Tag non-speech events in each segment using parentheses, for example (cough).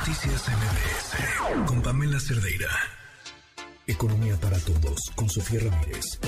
Noticias MBS con Pamela Cerdeira. Economía para todos con Sofía Ramírez.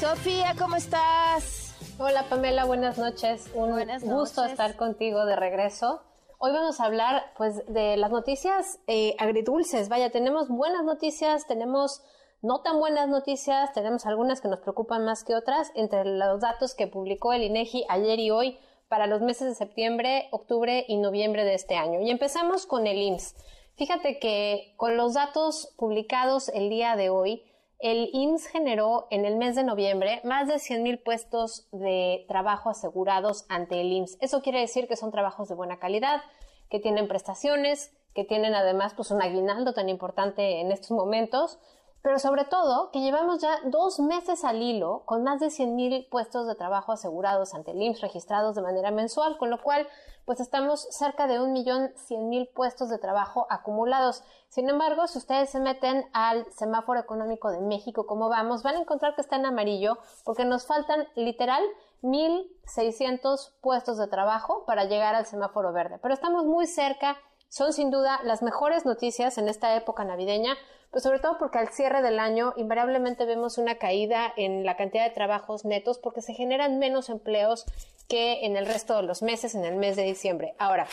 Sofía, ¿cómo estás? Hola Pamela, buenas noches. Un gusto estar contigo de regreso. Hoy vamos a hablar pues de las noticias eh, agridulces. Vaya, tenemos buenas noticias, tenemos no tan buenas noticias, tenemos algunas que nos preocupan más que otras, entre los datos que publicó el INEGI ayer y hoy para los meses de septiembre, octubre y noviembre de este año. Y empezamos con el IMSS. Fíjate que con los datos publicados el día de hoy, el IMSS generó en el mes de noviembre más de 100.000 puestos de trabajo asegurados ante el IMSS. Eso quiere decir que son trabajos de buena calidad, que tienen prestaciones, que tienen además pues un aguinaldo tan importante en estos momentos, pero sobre todo que llevamos ya dos meses al hilo con más de 100.000 puestos de trabajo asegurados ante el IMSS registrados de manera mensual, con lo cual pues estamos cerca de 1.100.000 puestos de trabajo acumulados. Sin embargo, si ustedes se meten al semáforo económico de México, como vamos, van a encontrar que está en amarillo porque nos faltan literal 1.600 puestos de trabajo para llegar al semáforo verde. Pero estamos muy cerca, son sin duda las mejores noticias en esta época navideña pues sobre todo porque al cierre del año invariablemente vemos una caída en la cantidad de trabajos netos porque se generan menos empleos que en el resto de los meses, en el mes de diciembre. Ahora,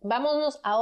vámonos a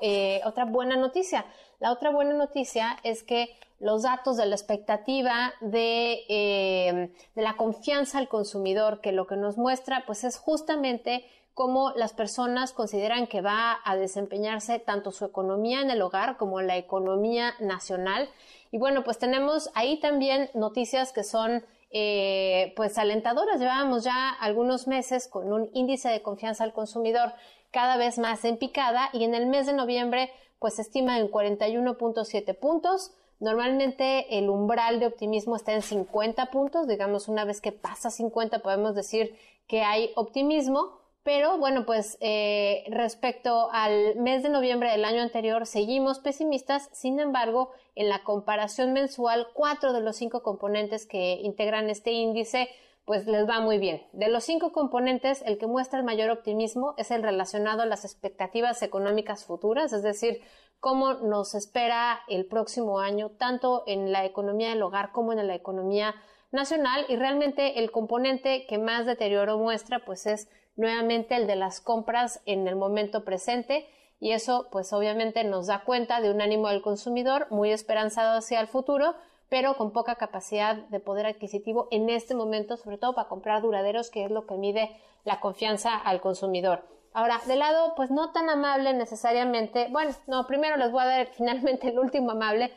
eh, otra buena noticia. La otra buena noticia es que los datos de la expectativa de, eh, de la confianza al consumidor, que lo que nos muestra pues es justamente cómo las personas consideran que va a desempeñarse tanto su economía en el hogar como la economía nacional. Y bueno, pues tenemos ahí también noticias que son eh, pues alentadoras. Llevábamos ya algunos meses con un índice de confianza al consumidor cada vez más en picada y en el mes de noviembre pues se estima en 41.7 puntos. Normalmente el umbral de optimismo está en 50 puntos, digamos una vez que pasa 50 podemos decir que hay optimismo, pero bueno, pues eh, respecto al mes de noviembre del año anterior seguimos pesimistas, sin embargo, en la comparación mensual, cuatro de los cinco componentes que integran este índice pues les va muy bien. De los cinco componentes, el que muestra el mayor optimismo es el relacionado a las expectativas económicas futuras, es decir, cómo nos espera el próximo año, tanto en la economía del hogar como en la economía nacional. Y realmente el componente que más deterioro muestra, pues es nuevamente el de las compras en el momento presente y eso pues obviamente nos da cuenta de un ánimo del consumidor muy esperanzado hacia el futuro, pero con poca capacidad de poder adquisitivo en este momento, sobre todo para comprar duraderos, que es lo que mide la confianza al consumidor. Ahora, de lado, pues no tan amable necesariamente, bueno, no, primero les voy a dar (laughs) finalmente el último amable,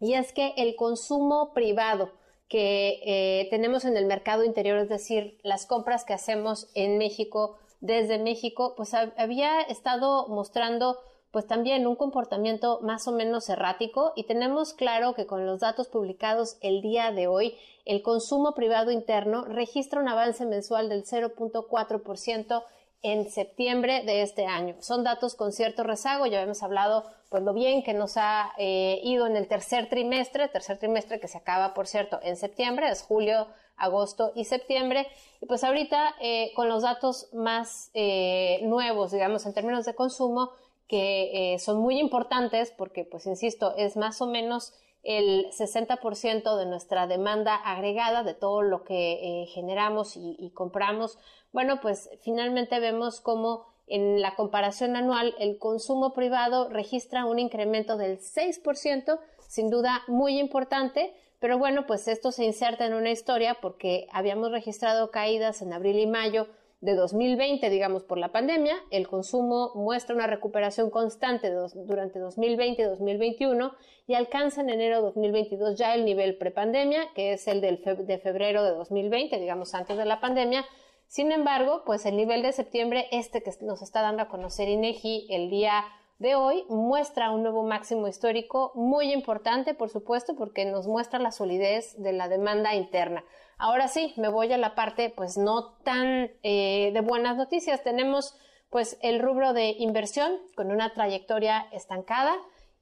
y es que el consumo privado, que eh, tenemos en el mercado interior, es decir, las compras que hacemos en México desde México, pues había estado mostrando pues también un comportamiento más o menos errático y tenemos claro que con los datos publicados el día de hoy, el consumo privado interno registra un avance mensual del 0.4% en septiembre de este año. Son datos con cierto rezago, ya hemos hablado pues lo bien que nos ha eh, ido en el tercer trimestre, tercer trimestre que se acaba, por cierto, en septiembre, es julio, agosto y septiembre. Y pues ahorita eh, con los datos más eh, nuevos, digamos, en términos de consumo, que son muy importantes porque, pues, insisto, es más o menos el 60% de nuestra demanda agregada de todo lo que generamos y, y compramos bueno, pues finalmente vemos cómo en la comparación anual el consumo privado registra un incremento del 6%, sin duda muy importante, pero bueno, pues esto se inserta en una historia porque habíamos registrado caídas en abril y mayo de 2020, digamos, por la pandemia. El consumo muestra una recuperación constante durante 2020 y 2021 y alcanza en enero de 2022 ya el nivel prepandemia, que es el del de febrero de 2020, digamos, antes de la pandemia, sin embargo, pues el nivel de septiembre, este que nos está dando a conocer INEGI el día de hoy, muestra un nuevo máximo histórico muy importante, por supuesto, porque nos muestra la solidez de la demanda interna. Ahora sí, me voy a la parte, pues no tan eh, de buenas noticias. Tenemos, pues, el rubro de inversión con una trayectoria estancada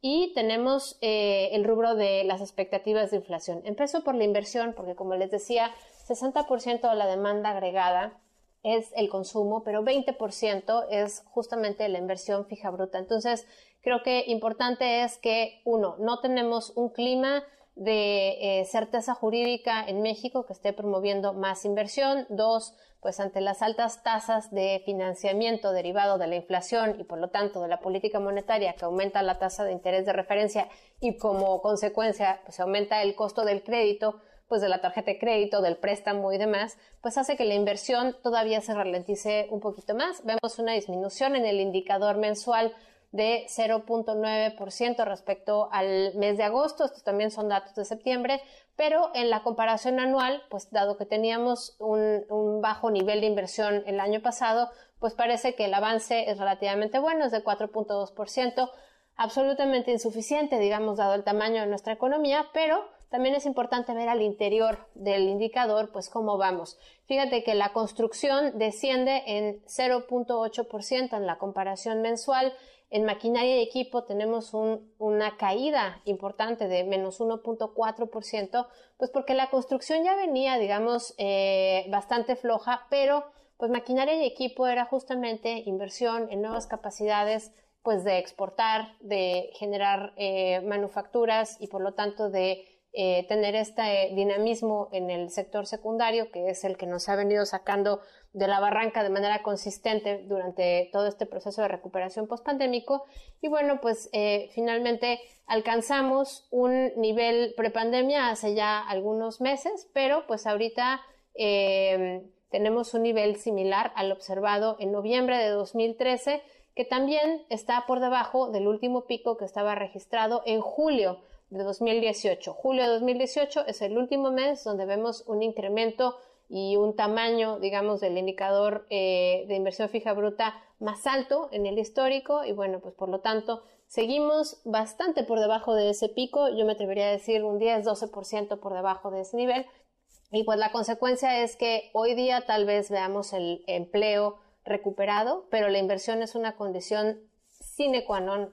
y tenemos eh, el rubro de las expectativas de inflación. Empiezo por la inversión, porque como les decía, 60% de la demanda agregada es el consumo, pero 20% es justamente la inversión fija bruta. Entonces, creo que importante es que, uno, no tenemos un clima de eh, certeza jurídica en México que esté promoviendo más inversión. Dos, pues ante las altas tasas de financiamiento derivado de la inflación y por lo tanto de la política monetaria que aumenta la tasa de interés de referencia y como consecuencia pues aumenta el costo del crédito, pues de la tarjeta de crédito, del préstamo y demás, pues hace que la inversión todavía se ralentice un poquito más. Vemos una disminución en el indicador mensual de 0.9% respecto al mes de agosto. Estos también son datos de septiembre, pero en la comparación anual, pues dado que teníamos un, un, bajo nivel de inversión el año pasado, pues parece que el avance es relativamente bueno, es de 4.2%, absolutamente insuficiente, digamos, dado el tamaño de nuestra economía, pero también es importante ver al interior del indicador, pues cómo vamos. Fíjate que la construcción desciende en 0.8% en la comparación mensual, en maquinaria y equipo tenemos una caída importante de menos 1.4%, pues porque la construcción ya venía, digamos, eh, bastante floja, pero pues maquinaria y equipo era justamente inversión en nuevas capacidades, pues de exportar, de generar eh, manufacturas y por lo tanto de eh, tener este dinamismo en el sector secundario, que es el que nos ha venido sacando de la barranca de manera consistente durante todo este proceso de recuperación pospandémico. Y bueno, pues eh, finalmente alcanzamos un nivel prepandemia hace ya algunos meses, pero pues ahorita eh, tenemos un nivel similar al observado en noviembre de 2013, que también está por debajo del último pico que estaba registrado en julio de 2018. Julio de 2018 es el último mes donde vemos un incremento y un tamaño, digamos, del indicador eh, de inversión fija bruta más alto en el histórico y bueno, pues por lo tanto seguimos bastante por debajo de ese pico, yo me atrevería a decir un 10-12% por debajo de ese nivel y pues la consecuencia es que hoy día tal vez veamos el empleo recuperado, pero la inversión es una condición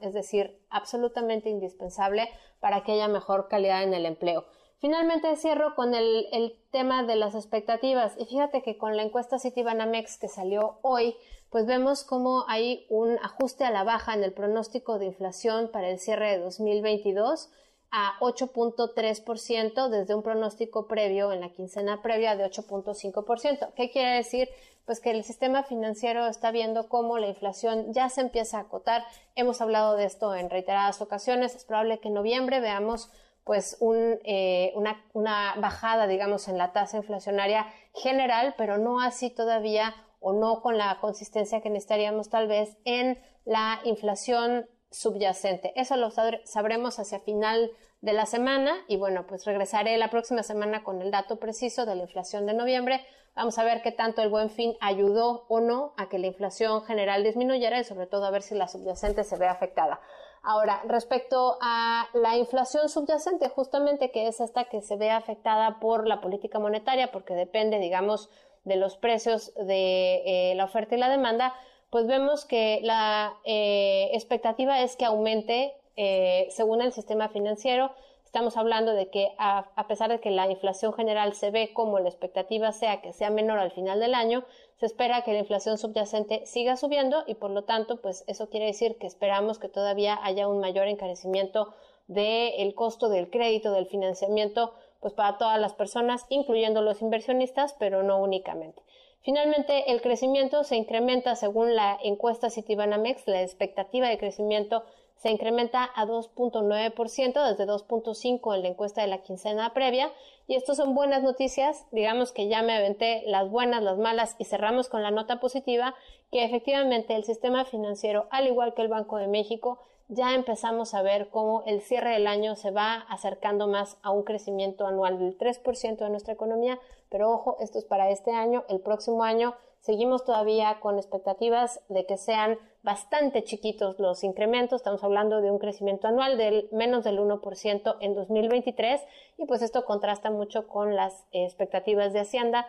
es decir, absolutamente indispensable para que haya mejor calidad en el empleo. Finalmente cierro con el, tema de las expectativas y fíjate que con la encuesta Citibanamex que salió hoy, pues vemos como hay un ajuste a la baja en el pronóstico de inflación para el cierre de 2022 a 8.3% desde un pronóstico previo en la quincena previa de 8.5%. ¿Qué quiere decir? Pues que el sistema financiero está viendo cómo la inflación ya se empieza a acotar. Hemos hablado de esto en reiteradas ocasiones. Es probable que en noviembre veamos pues eh, una, bajada, digamos, en la tasa inflacionaria general, pero no así todavía o no con la consistencia que necesitaríamos tal vez en la inflación subyacente. Eso lo sabremos hacia final de la semana y bueno, pues regresaré la próxima semana con el dato preciso de la inflación de noviembre. Vamos a ver qué tanto el buen fin ayudó o no a que la inflación general disminuyera y sobre todo a ver si la subyacente se ve afectada. Ahora, respecto a la inflación subyacente, justamente que es esta que se ve afectada por la política monetaria, porque depende, digamos, de los precios de eh, la oferta y la demanda, pues vemos que la eh, expectativa es que aumente eh, según el sistema financiero. Estamos hablando de que a, a, pesar de que la inflación general se ve como la expectativa sea que sea menor al final del año, se espera que la inflación subyacente siga subiendo y por lo tanto, pues eso quiere decir que esperamos que todavía haya un mayor encarecimiento del costo del crédito, del financiamiento, pues para todas las personas, incluyendo los inversionistas, pero no únicamente. Finalmente, el crecimiento se incrementa según la encuesta Citibanamex, la expectativa de crecimiento se incrementa a 2.9% desde 2.5 en la encuesta de la quincena previa. Y esto son buenas noticias, digamos que ya me aventé las buenas, las malas y cerramos con la nota positiva, que efectivamente el sistema financiero, al igual que el Banco de México, ya empezamos a ver cómo el cierre del año se va acercando más a un crecimiento anual del 3% de nuestra economía, pero ojo, esto es para este año, el próximo año seguimos todavía con expectativas de que sean bastante chiquitos los incrementos, estamos hablando de un crecimiento anual del menos del 1% en 2023 y pues esto contrasta mucho con las expectativas de Hacienda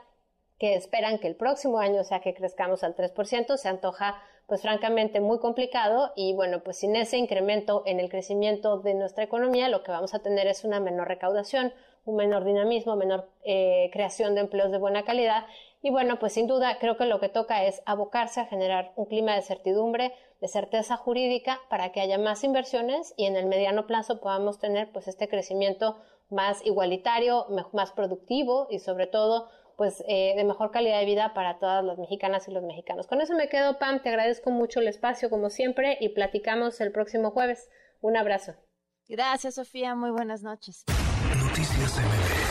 que esperan que el próximo año, sea, que crezcamos al 3%, se antoja pues francamente muy complicado y bueno, pues sin ese incremento en el crecimiento de nuestra economía, lo que vamos a tener es una menor recaudación, un menor dinamismo, menor eh, creación de empleos de buena calidad Y bueno, pues sin duda creo que lo que toca es abocarse a generar un clima de certidumbre, de certeza jurídica para que haya más inversiones y en el mediano plazo podamos tener pues este crecimiento más igualitario, más productivo y sobre todo pues eh, de mejor calidad de vida para todas las mexicanas y los mexicanos. Con eso me quedo, Pam, te agradezco mucho el espacio como siempre y platicamos el próximo jueves. Un abrazo. Gracias, Sofía, muy buenas noches. Noticias MBS